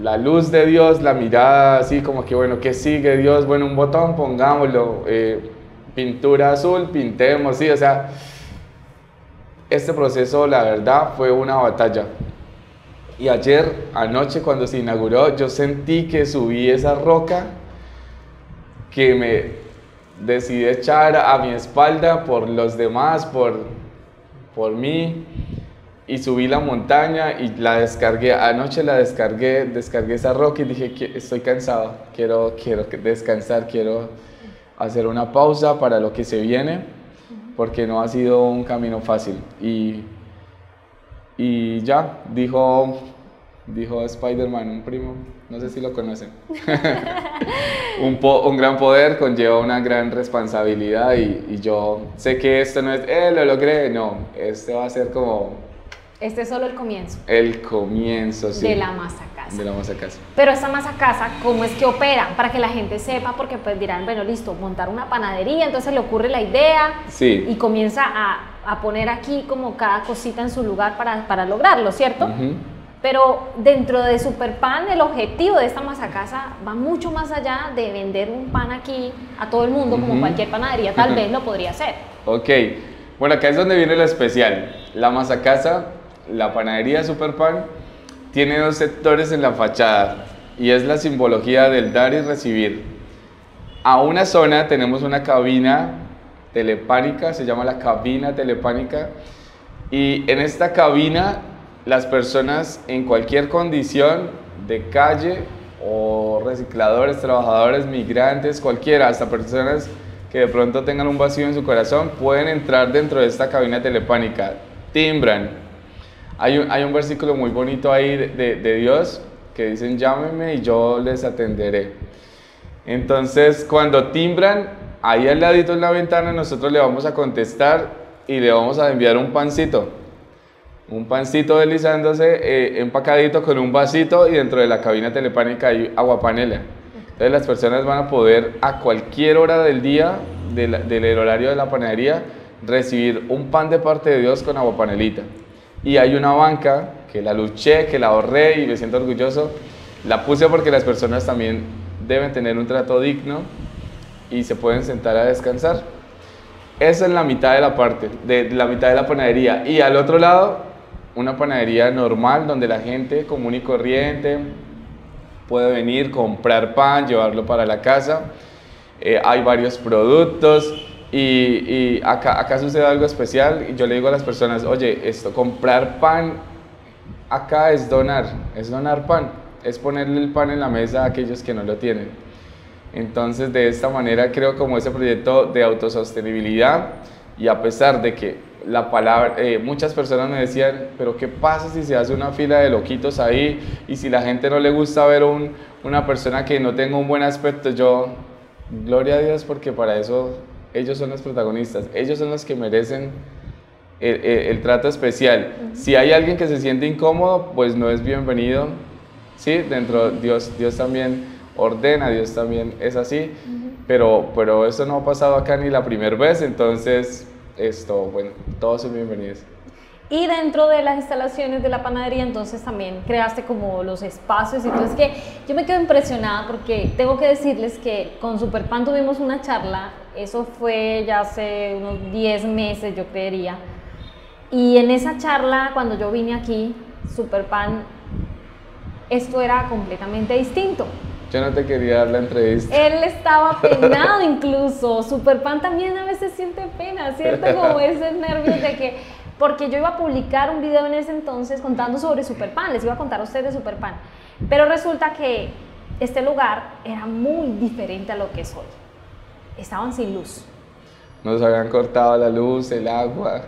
la, luz de Dios, la mirada así como que, bueno, ¿qué sigue Dios? Bueno, un botón, pongámoslo. Eh, pintura azul, pintemos, sí, o sea, este proceso, la verdad, fue una batalla. Y ayer, anoche, cuando se inauguró, yo sentí que subí esa roca que me decidí echar a mi espalda por los demás, por, por mí. Y subí la montaña y la descargué. Anoche la descargué, descargué esa roca y dije, estoy cansado, quiero, quiero descansar, quiero hacer una pausa para lo que se viene, porque no ha sido un camino fácil. Y y ya, dijo, dijo Spider-Man, un primo, no sé si lo conocen. un, un, gran poder conlleva una gran responsabilidad y, y, yo sé que esto no es, eh, lo logré, no, este va a ser como... Este es solo el comienzo. El comienzo, sí. De la masa casa. De la masa casa. Pero esta masa casa, ¿cómo es que opera? Para que la gente sepa, porque pues dirán, bueno, listo, montar una panadería, entonces le ocurre la idea sí. y comienza a a poner aquí como cada cosita en su lugar para, para lograrlo, ¿cierto? Pero dentro de Superpan, el objetivo de esta masa casa va mucho más allá de vender un pan aquí a todo el mundo, como cualquier panadería tal vez lo podría hacer. Ok, bueno, acá es donde viene lo especial. La masa casa, la panadería Superpan, tiene dos sectores en la fachada y es la simbología del dar y recibir. A una zona tenemos una cabina telepánica, se llama la cabina telepánica. Y en esta cabina las personas en cualquier condición de calle o recicladores, trabajadores, migrantes, cualquiera, hasta personas que de pronto tengan un vacío en su corazón, pueden entrar dentro de esta cabina telepánica. Timbran. Hay un, hay versículo muy bonito ahí de, Dios que dicen, llámeme y yo les atenderé. Entonces, cuando timbran, ahí al ladito en la ventana nosotros le vamos a contestar y le vamos a enviar un pancito. Un pancito deslizándose, eh, empacadito con un vasito y dentro de la cabina telepánica hay agua panela. Entonces las personas van a poder a cualquier hora del día, del horario de la panadería, recibir un pan de parte de Dios con agua panelita. Y hay una banca que la luché, que la ahorré y me siento orgulloso. La puse porque las personas también deben tener un trato digno y se pueden sentar a descansar. Esa es la mitad de la parte, de, la mitad de la panadería. Y al otro lado, una panadería normal donde la gente común y corriente puede venir, comprar pan, llevarlo para la casa. Eh, hay varios productos y, y, acá, acá sucede algo especial y yo le digo a las personas, oye, esto, comprar pan acá es donar, es donar pan, es ponerle el pan en la mesa a aquellos que no lo tienen. Entonces, de esta manera creo como ese proyecto de autosostenibilidad y a pesar de que la palabra, eh, muchas personas me decían, pero ¿qué pasa si se hace una fila de loquitos ahí y si la gente no le gusta ver un, una persona que no tenga un buen aspecto? Yo, gloria a Dios porque para eso ellos son los protagonistas, ellos son los que merecen el, el, trato especial. Si hay alguien que se siente incómodo, pues no es bienvenido. Sí, dentro Dios, Dios también ordena, Dios también es así, pero, pero eso no ha pasado acá ni la primera vez, entonces esto, bueno, todos son bienvenidos. Y dentro de las instalaciones de la panadería, entonces también creaste como los espacios. Entonces, que yo me quedo impresionada porque tengo que decirles que con Superpan tuvimos una charla, eso fue ya hace unos 10 meses, yo creería. Y en esa charla, cuando yo vine aquí, Superpan, esto era completamente distinto. Yo no te quería dar la entrevista. Él estaba penado incluso. Superpan también a veces siente pena, ¿cierto? Como esos nervios de que, porque yo iba a publicar un video en ese entonces contando sobre Superpan, les iba a contar a ustedes de Superpan, pero resulta que este lugar era muy diferente a lo que es hoy. Estaban sin luz. Nos habían cortado la luz, el agua,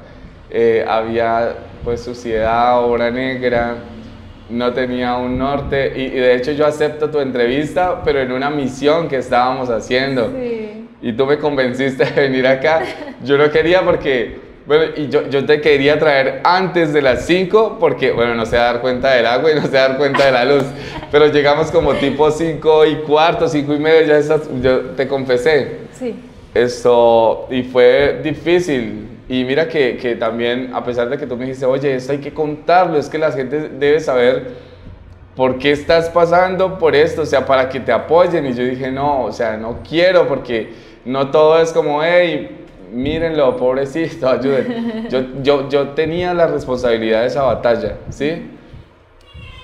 eh, había pues suciedad, obra negra, no tenía un norte y, de hecho yo acepto tu entrevista, pero en una misión que estábamos haciendo. Y tú me convenciste de venir acá. Yo no quería porque, bueno, y yo, yo te quería traer antes de las 5 porque, bueno, no sé dar cuenta del agua y no sé dar cuenta de la luz. Pero llegamos como tipo 5 y cuarto, 5 y medio, ya yo te confesé. Sí. Esto, y fue difícil, y mira que, que, también, a pesar de que tú me dijiste, oye, esto hay que contarlo, es que la gente debe saber por qué estás pasando por esto, o sea, para que te apoyen. Y yo dije, no, o sea, no quiero porque no todo es como, hey, mírenlo, pobrecito, ayuden. Yo, yo, yo tenía la responsabilidad de esa batalla, ¿sí?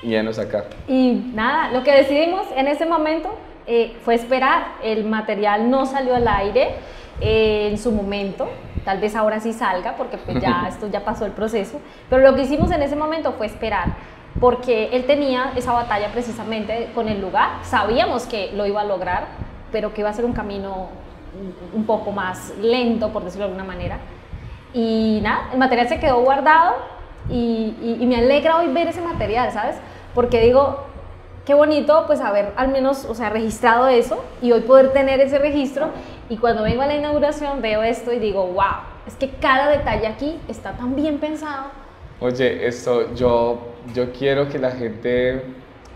Y nos acá. Y nada, lo que decidimos en ese momento eh, fue esperar. El material no salió al aire eh, en su momento tal vez ahora sí salga, porque pues ya esto ya pasó el proceso, pero lo que hicimos en ese momento fue esperar, porque él tenía esa batalla precisamente con el lugar, sabíamos que lo iba a lograr, pero que iba a ser un camino un poco más lento, por decirlo de alguna manera. Y nada, el material se quedó guardado y, y me alegra hoy ver ese material, ¿sabes? Porque digo, qué bonito pues haber al menos, o sea, registrado eso y hoy poder tener ese registro y cuando vengo a la inauguración veo esto y digo, wow, es que cada detalle aquí está tan bien pensado. Oye, esto, yo, yo quiero que la gente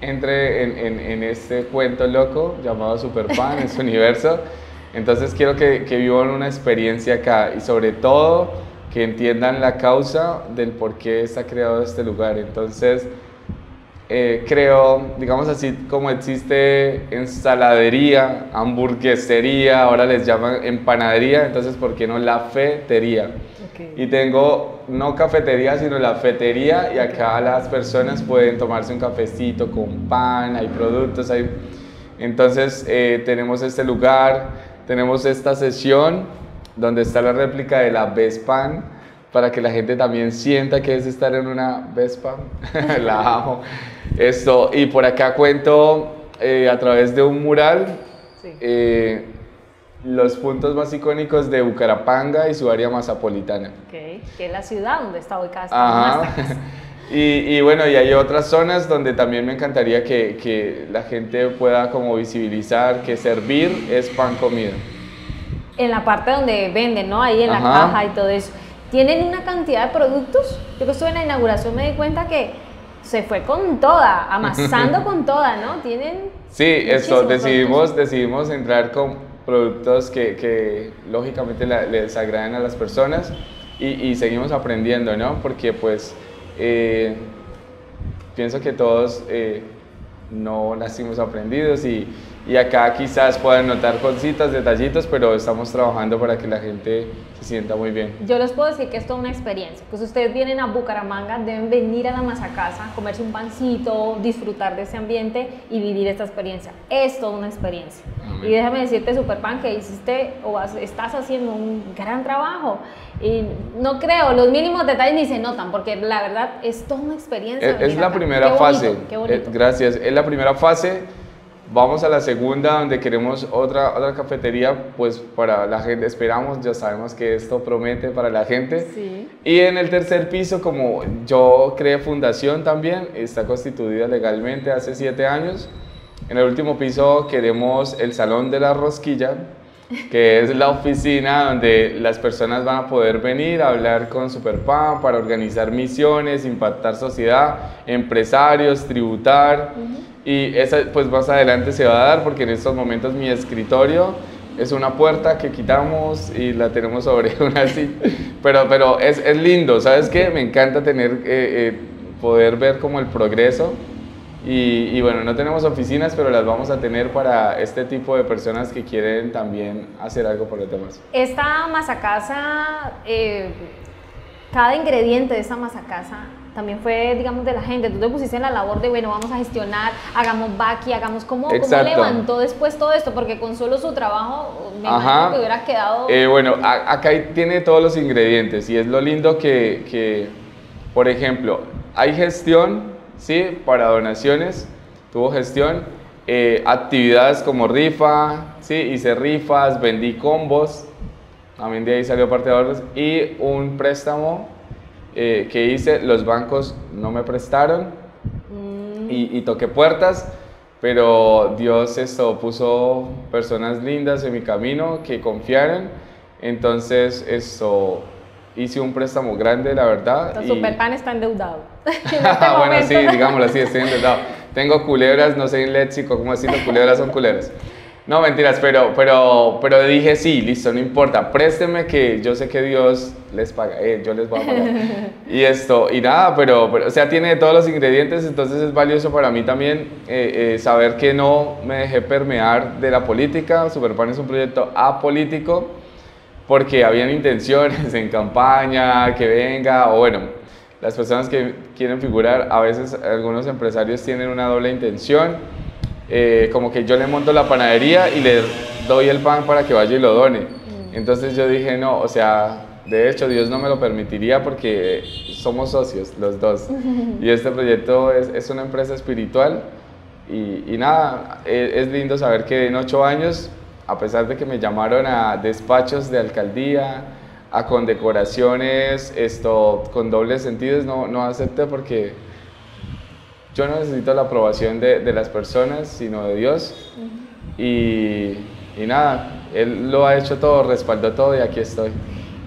entre en, en, en este cuento loco llamado Superpan, en su universo. Entonces quiero que, que vivan una experiencia acá y sobre todo que entiendan la causa del por qué está creado este lugar. Entonces, eh, creo, digamos así, como existe ensaladería, hamburguesería, ahora les llaman empanadería, entonces, ¿por qué no la fetería? Y tengo no cafetería, sino la fetería, y acá las personas pueden tomarse un cafecito con pan, hay productos, hay... Entonces, eh, tenemos este lugar, tenemos esta sesión donde está la réplica de la Vespan, para que la gente también sienta que es estar en una Vespa. la amo. Esto, y por acá cuento eh, a través de un mural eh, los puntos más icónicos de Bucarapanga y su área masapolitana. Okay. Que es la ciudad donde está ubicada esta y, y, bueno, y hay otras zonas donde también me encantaría que, que la gente pueda como visibilizar que servir es pan comida. En la parte donde venden, ¿no? Ahí en la caja y todo eso. Tienen una cantidad de productos. Yo que estuve en la inauguración me di cuenta que se fue con toda, amasando con toda, ¿no? Tienen... Sí, eso, decidimos, decidimos entrar con productos que, que lógicamente les agraden a las personas y, y, seguimos aprendiendo, ¿no? Porque pues eh, pienso que todos eh, no nacimos aprendidos y, y acá quizás puedan notar cositas, detallitos, pero estamos trabajando para que la gente se sienta muy bien. Yo les puedo decir que es toda una experiencia. Pues ustedes vienen a Bucaramanga, deben venir a la Casa, comerse un pancito, disfrutar de ese ambiente y vivir esta experiencia. Es toda una experiencia. Y déjame decirte, Superpan, que hiciste o estás haciendo un gran trabajo. Y no creo, los mínimos detalles ni se notan, porque la verdad es toda una experiencia. Es, la primera fase. Eh, gracias. Es la primera fase Vamos a la segunda donde queremos otra, otra cafetería, pues para la gente, esperamos, ya sabemos que esto promete para la gente. Sí. Y en el tercer piso, como yo creé fundación también, está constituida legalmente hace siete años. En el último piso queremos el Salón de la Rosquilla, que es la oficina donde las personas van a poder venir a hablar con Superpan para organizar misiones, impactar sociedad, empresarios, tributar. Y esa pues más adelante se va a dar porque en estos momentos mi escritorio es una puerta que quitamos y la tenemos sobre una así. Pero, pero es, es lindo, ¿sabes qué? Me encanta tener, eh, eh, poder ver como el progreso. Y, y, bueno, no tenemos oficinas, pero las vamos a tener para este tipo de personas que quieren también hacer algo por los demás. Esta masacasa, eh, cada ingrediente de esta masacasa también fue, digamos, de la gente. Tú te pusiste en la labor de, bueno, vamos a gestionar, hagamos y hagamos cómo, cómo levantó después todo esto, porque con solo su trabajo me imagino que hubiera quedado... Eh, bueno, acá tiene todos los ingredientes y es lo lindo que, que, por ejemplo, hay gestión, ¿sí? Para donaciones, tuvo gestión, eh, actividades como rifa, ¿sí? Hice rifas, vendí combos, también de ahí salió parte de ahorros, y un préstamo eh, que hice, los bancos no me prestaron mm. y, toqué puertas, pero Dios esto puso personas lindas en mi camino que confiaron, entonces esto hice un préstamo grande, la verdad. Entonces, Superpan está endeudado. este bueno, sí, digámoslo así, estoy endeudado. Tengo culebras, no sé en léxico cómo decirlo, culebras son culeras. No, mentiras, pero, pero, pero dije, sí, listo, no importa, présteme que yo sé que Dios les paga, eh, yo les voy a pagar. y esto, y nada, pero, pero, o sea, tiene todos los ingredientes, entonces es valioso para mí también eh, eh, saber que no me dejé permear de la política. Superpan es un proyecto apolítico porque habían intenciones en campaña, que venga, o bueno, las personas que quieren figurar, a veces algunos empresarios tienen una doble intención eh, como que yo le monto la panadería y le doy el pan para que vaya y lo done. Mm. Entonces yo dije, no, o sea, de hecho Dios no me lo permitiría porque somos socios los dos. Y este proyecto es, es una empresa espiritual y, y nada, es, es, lindo saber que en ocho años, a pesar de que me llamaron a despachos de alcaldía, a condecoraciones, esto con dobles sentidos, no, no acepté porque yo no necesito la aprobación de, de las personas, sino de Dios. y, y, nada, Él lo ha hecho todo, respaldó todo y aquí estoy.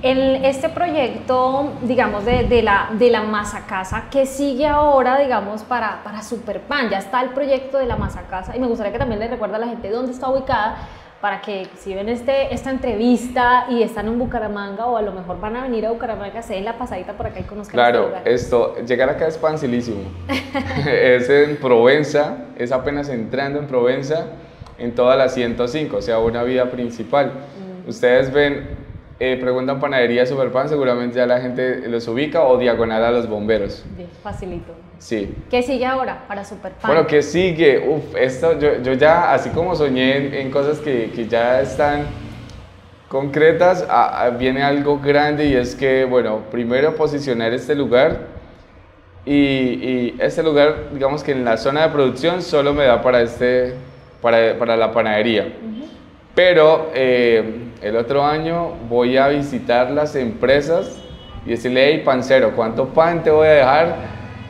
En este proyecto, digamos, de, de, la, de la masa casa, ¿qué sigue ahora, digamos, para, para Superpan? Ya está el proyecto de la masa casa y me gustaría que también le recuerde a la gente dónde está ubicada para que si ven este, esta entrevista y están en Bucaramanga o a lo mejor van a venir a Bucaramanga, se den la pasadita por acá y conozcan Claro, este esto, llegar acá es facilísimo. es en Provenza, es apenas entrando en Provenza, en toda la 105, o sea, una vía principal. Mm. Ustedes ven eh, preguntan panadería Superpan, seguramente ya la gente los ubica o diagonal a los bomberos. Bien, facilito. Sí. ¿Qué sigue ahora para Superpan? Bueno, ¿qué sigue? Uf, esto, yo, yo ya, así como soñé en, cosas que, que, ya están concretas, viene algo grande y es que, bueno, primero posicionar este lugar y, y, este lugar, digamos que en la zona de producción solo me da para, este, para, para la panadería. Pero eh, el otro año voy a visitar las empresas y decirle, hey, pancero, ¿cuánto pan te voy a dejar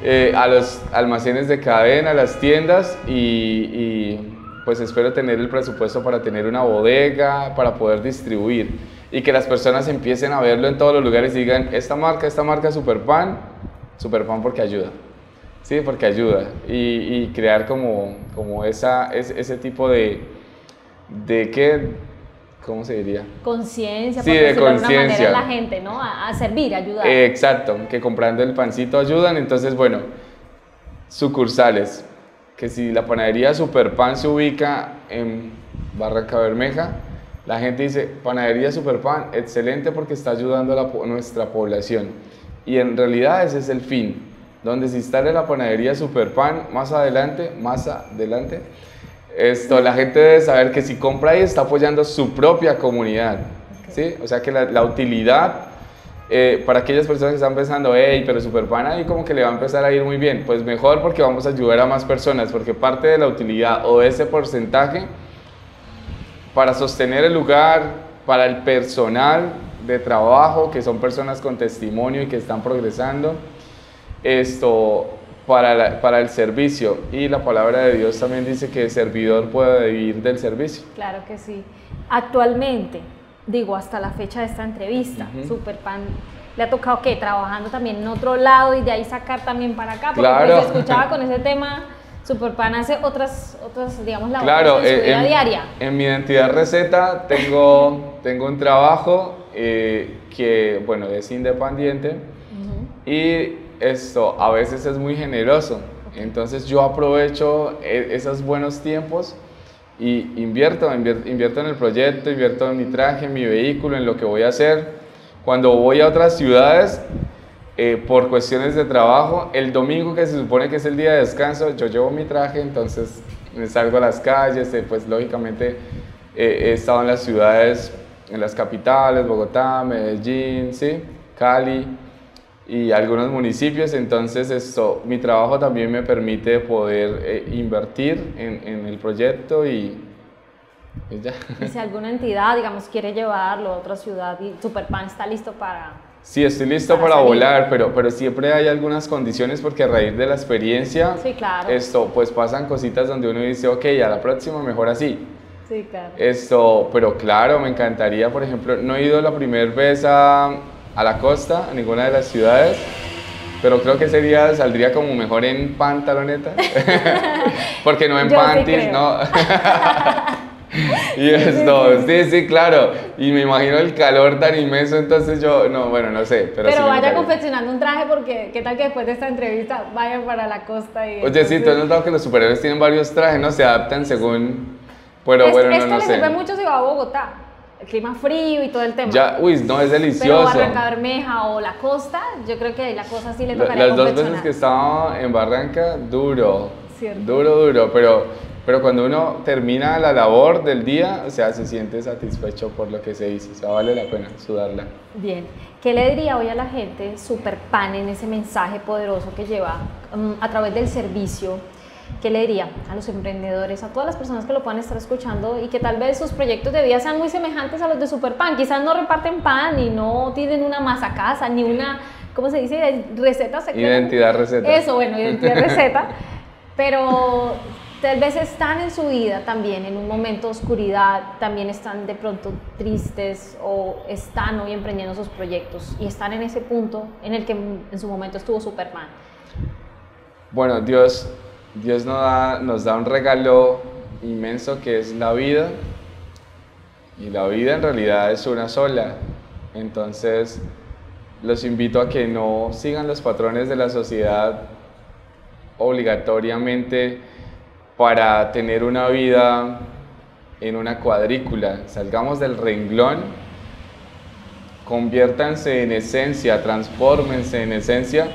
eh, a los almacenes de cadena, a las tiendas? Y, pues espero tener el presupuesto para tener una bodega, para poder distribuir y que las personas empiecen a verlo en todos los lugares y digan, esta marca, esta marca Superpan, Superpan porque ayuda. Sí, porque ayuda. Y, crear como, como esa, ese tipo de de qué, ¿cómo se diría? Conciencia, sí, de conciencia. la gente, ¿no? A, servir, a ayudar. exacto, que comprando el pancito ayudan. Entonces, bueno, sucursales, que si la panadería Superpan se ubica en Barranca Bermeja, la gente dice, panadería Superpan, excelente porque está ayudando a nuestra población. Y en realidad ese es el fin, donde se instale la panadería Superpan más adelante, más adelante, esto, la gente debe saber que si compra ahí está apoyando su propia comunidad. ¿sí? O sea que la, utilidad eh, para aquellas personas que están pensando, hey, pero Superpan ahí como que le va a empezar a ir muy bien, pues mejor porque vamos a ayudar a más personas, porque parte de la utilidad o ese porcentaje para sostener el lugar, para el personal de trabajo, que son personas con testimonio y que están progresando, esto para, para, el servicio. Y la palabra de Dios también dice que el servidor puede vivir del servicio. Claro que sí. Actualmente, digo, hasta la fecha de esta entrevista, Superpan le ha tocado que trabajando también en otro lado y de ahí sacar también para acá, porque claro. Pues, escuchaba con ese tema. Superpan hace otras, otras digamos, labores claro, en su vida diaria. En mi identidad receta tengo, tengo un trabajo eh, que, bueno, es independiente y esto a veces es muy generoso. Entonces yo aprovecho e, esos buenos tiempos y invierto, invierto, en el proyecto, invierto en mi traje, en mi vehículo, en lo que voy a hacer. Cuando voy a otras ciudades, eh, por cuestiones de trabajo. El domingo, que se supone que es el día de descanso, yo llevo mi traje, entonces me salgo a las calles, eh, pues lógicamente eh, he estado en las ciudades, en las capitales, Bogotá, Medellín, ¿sí? Cali y algunos municipios, entonces esto, mi trabajo también me permite poder invertir en, en el proyecto y, y si alguna entidad, digamos, quiere llevarlo a otra ciudad y Superpan está listo para... Sí, estoy listo para, volar, pero, pero siempre hay algunas condiciones porque a raíz de la experiencia, sí, claro. esto, pues pasan cositas donde uno dice, ok, a la próxima mejor así. Sí, claro. Esto, pero claro, me encantaría, por ejemplo, no he ido la primera vez a, a la costa, a ninguna de las ciudades, pero creo que ese día saldría como mejor en pantaloneta, porque no en panties, no. y esto, sí, sí, claro. Y me imagino el calor tan inmenso, entonces yo, no, bueno, no sé. Pero, pero vaya confeccionando un traje porque qué tal que después de esta entrevista vayan para la costa y... Oye, sí, tú has notado que los superhéroes tienen varios trajes, ¿no? Se adaptan según... Pero bueno, no, no le sirve mucho si va a Bogotá. El clima frío y todo el tema. Ya, uy, no, es delicioso. Pero Barranca Bermeja o la costa, yo creo que la cosa sí le tocaría Las dos veces que estaba en Barranca, duro. Cierto. Duro, duro, pero pero cuando uno termina la labor del día, o sea, se siente satisfecho por lo que se hizo, o sea, vale la pena sudarla. Bien, ¿qué le diría hoy a la gente super pan en ese mensaje poderoso que lleva um, a través del servicio? ¿Qué le diría a los emprendedores, a todas las personas que lo puedan estar escuchando y que tal vez sus proyectos de vida sean muy semejantes a los de Superpan? Quizás no reparten pan y no tienen una masa casa ni una, ¿cómo se dice? Receta secreta. Identidad receta. Eso, bueno, identidad receta. Pero tal vez están en su vida también en un momento de oscuridad, también están de pronto tristes o están hoy emprendiendo sus proyectos y están en ese punto en el que en su momento estuvo Superman. Bueno, Dios, Dios nos da, nos da un regalo inmenso que es la vida y la vida en realidad es una sola. Entonces, los invito a que no sigan los patrones de la sociedad obligatoriamente para tener una vida en una cuadrícula. Salgamos del renglón, conviértanse en esencia, transfórmense en esencia.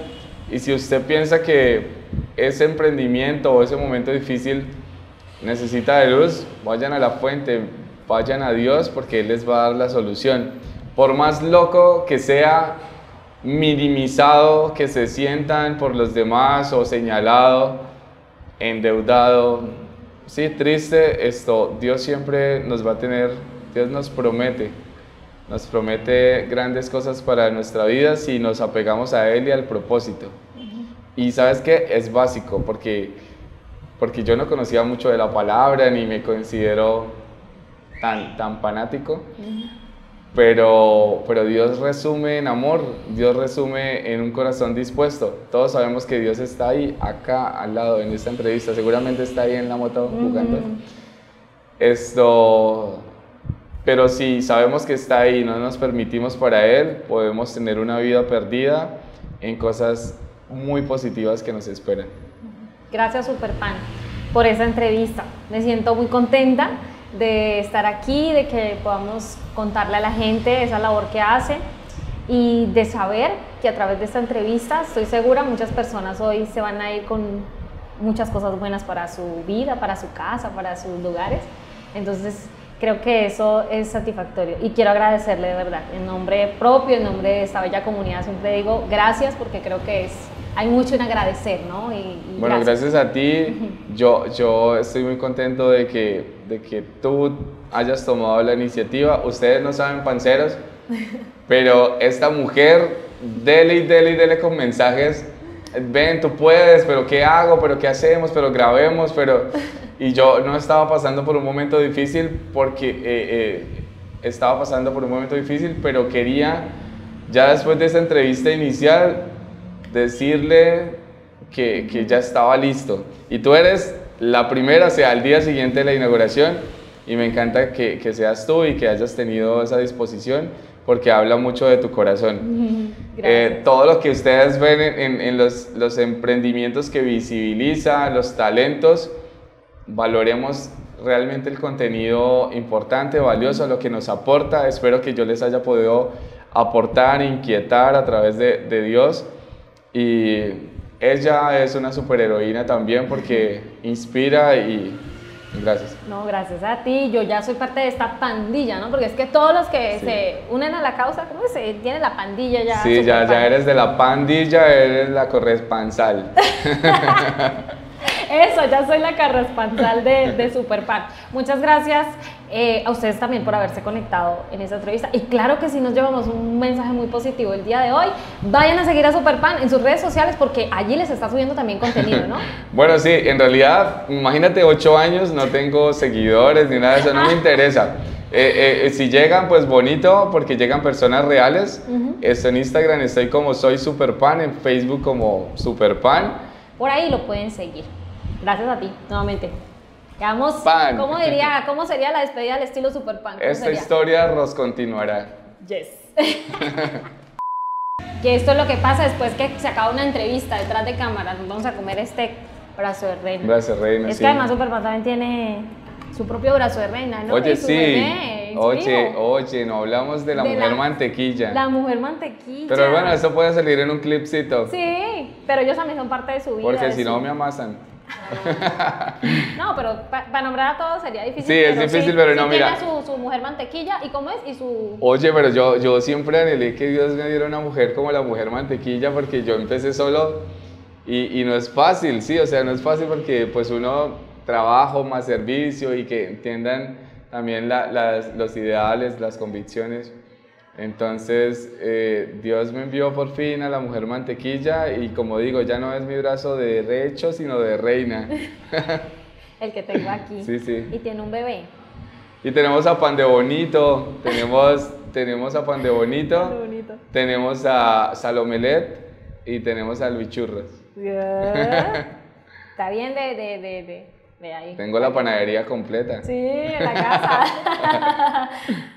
Y si usted piensa que ese emprendimiento o ese momento difícil necesita de luz, vayan a la fuente, vayan a Dios porque Él les va a dar la solución. Por más loco que sea, minimizado que se sientan por los demás o señalado, endeudado, sí, triste, esto, Dios siempre nos va a tener, Dios nos promete, nos promete grandes cosas para nuestra vida si nos apegamos a Él y al propósito. Y sabes qué, es básico, porque, porque yo no conocía mucho de la palabra ni me considero tan, tan fanático. Pero, pero Dios resume en amor, Dios resume en un corazón dispuesto. Todos sabemos que Dios está ahí, acá, al lado, en esta entrevista. Seguramente está ahí en la moto jugando. Esto, pero si sabemos que está ahí y no nos permitimos para Él, podemos tener una vida perdida en cosas muy positivas que nos esperan. Gracias, Superpan, por esa entrevista. Me siento muy contenta de estar aquí, de que podamos contarle a la gente esa labor que hace y de saber que a través de esta entrevista, estoy segura, muchas personas hoy se van a ir con muchas cosas buenas para su vida, para su casa, para sus lugares. Entonces, creo que eso es satisfactorio y quiero agradecerle de verdad, en nombre propio, en nombre de esta bella comunidad, siempre digo gracias porque creo que es hay mucho en agradecer, ¿no? Y, bueno, gracias. a ti. Yo, yo estoy muy contento de que, de que tú hayas tomado la iniciativa. Ustedes no saben, panceros, pero esta mujer, dele y dele y dele con mensajes. Ven, tú puedes, pero ¿qué hago? ¿Pero qué hacemos? ¿Pero grabemos? Pero... Y yo no estaba pasando por un momento difícil porque eh, eh, estaba pasando por un momento difícil, pero quería, ya después de esa entrevista inicial, decirle que, que, ya estaba listo. Y tú eres la primera, o sea, al día siguiente de la inauguración, y me encanta que, que seas tú y que hayas tenido esa disposición, porque habla mucho de tu corazón. Eh, todo lo que ustedes ven en, en los, los, emprendimientos que visibiliza, los talentos, valoremos realmente el contenido importante, valioso, lo que nos aporta. Espero que yo les haya podido aportar, inquietar a través de, de Dios. Y ella es una superheroína también porque inspira y gracias. No, gracias a ti. Yo ya soy parte de esta pandilla, ¿no? Porque es que todos los que Sí. se unen a la causa, ¿cómo se tiene la pandilla ya? Sí, ya, ya eres de la pandilla, eres la corresponsal. Eso, ya soy la carraspanzal de, de Superpan. Muchas gracias eh, a ustedes también por haberse conectado en esta entrevista. Y claro que sí nos llevamos un mensaje muy positivo el día de hoy. Vayan a seguir a Superpan en sus redes sociales porque allí les está subiendo también contenido, ¿no? Bueno, sí, en realidad, imagínate, ocho años, no tengo seguidores ni nada de eso, no me interesa. Eh, eh, si llegan, pues bonito, porque llegan personas reales. Estoy en Instagram, estoy como Soy Superpan, en Facebook como Superpan. Por ahí lo pueden seguir. Gracias a ti, nuevamente. Quedamos, Pan. ¿cómo diría, cómo sería la despedida al estilo Superpan? ¿Cómo Esta sería? historia nos continuará. Yes. que esto es lo que pasa después que se acaba una entrevista detrás de cámara. Nos vamos a comer este brazo de reina. Gracias, Reina. Es sí. que además Superman también tiene su propio brazo de reina, ¿no? Oye, Y su sí. bebé, Oye, oye, no hablamos de la De mujer la- mantequilla. La mujer mantequilla. Pero bueno, eso puede salir en un clipcito. Sí, pero ellos también son parte de su vida. porque si su- no me amasan. No, pero para nombrar a todos sería difícil. Sí, es difícil, pero no, mira. Su, su mujer mantequilla y cómo es y su. Oye, pero yo, yo siempre anhelé que Dios me diera una mujer como la mujer mantequilla porque yo empecé solo y, y no es fácil, sí, o sea, no es fácil porque pues uno trabajo más servicio y que entiendan también la- las- los ideales, las convicciones. Entonces, eh, Dios me envió por fin a la mujer mantequilla y como digo, ya no es mi brazo de derecho, sino de reina. El que tengo aquí. Sí, sí. Y tiene un bebé. Y tenemos a Pan de Bonito, tenemos, tenemos a Pan de Bonito. Bonito. Tenemos a Salomelet y tenemos a Luis Churros. Está bien de, de, de, de, de ahí. Tengo la panadería completa. Sí, en la casa.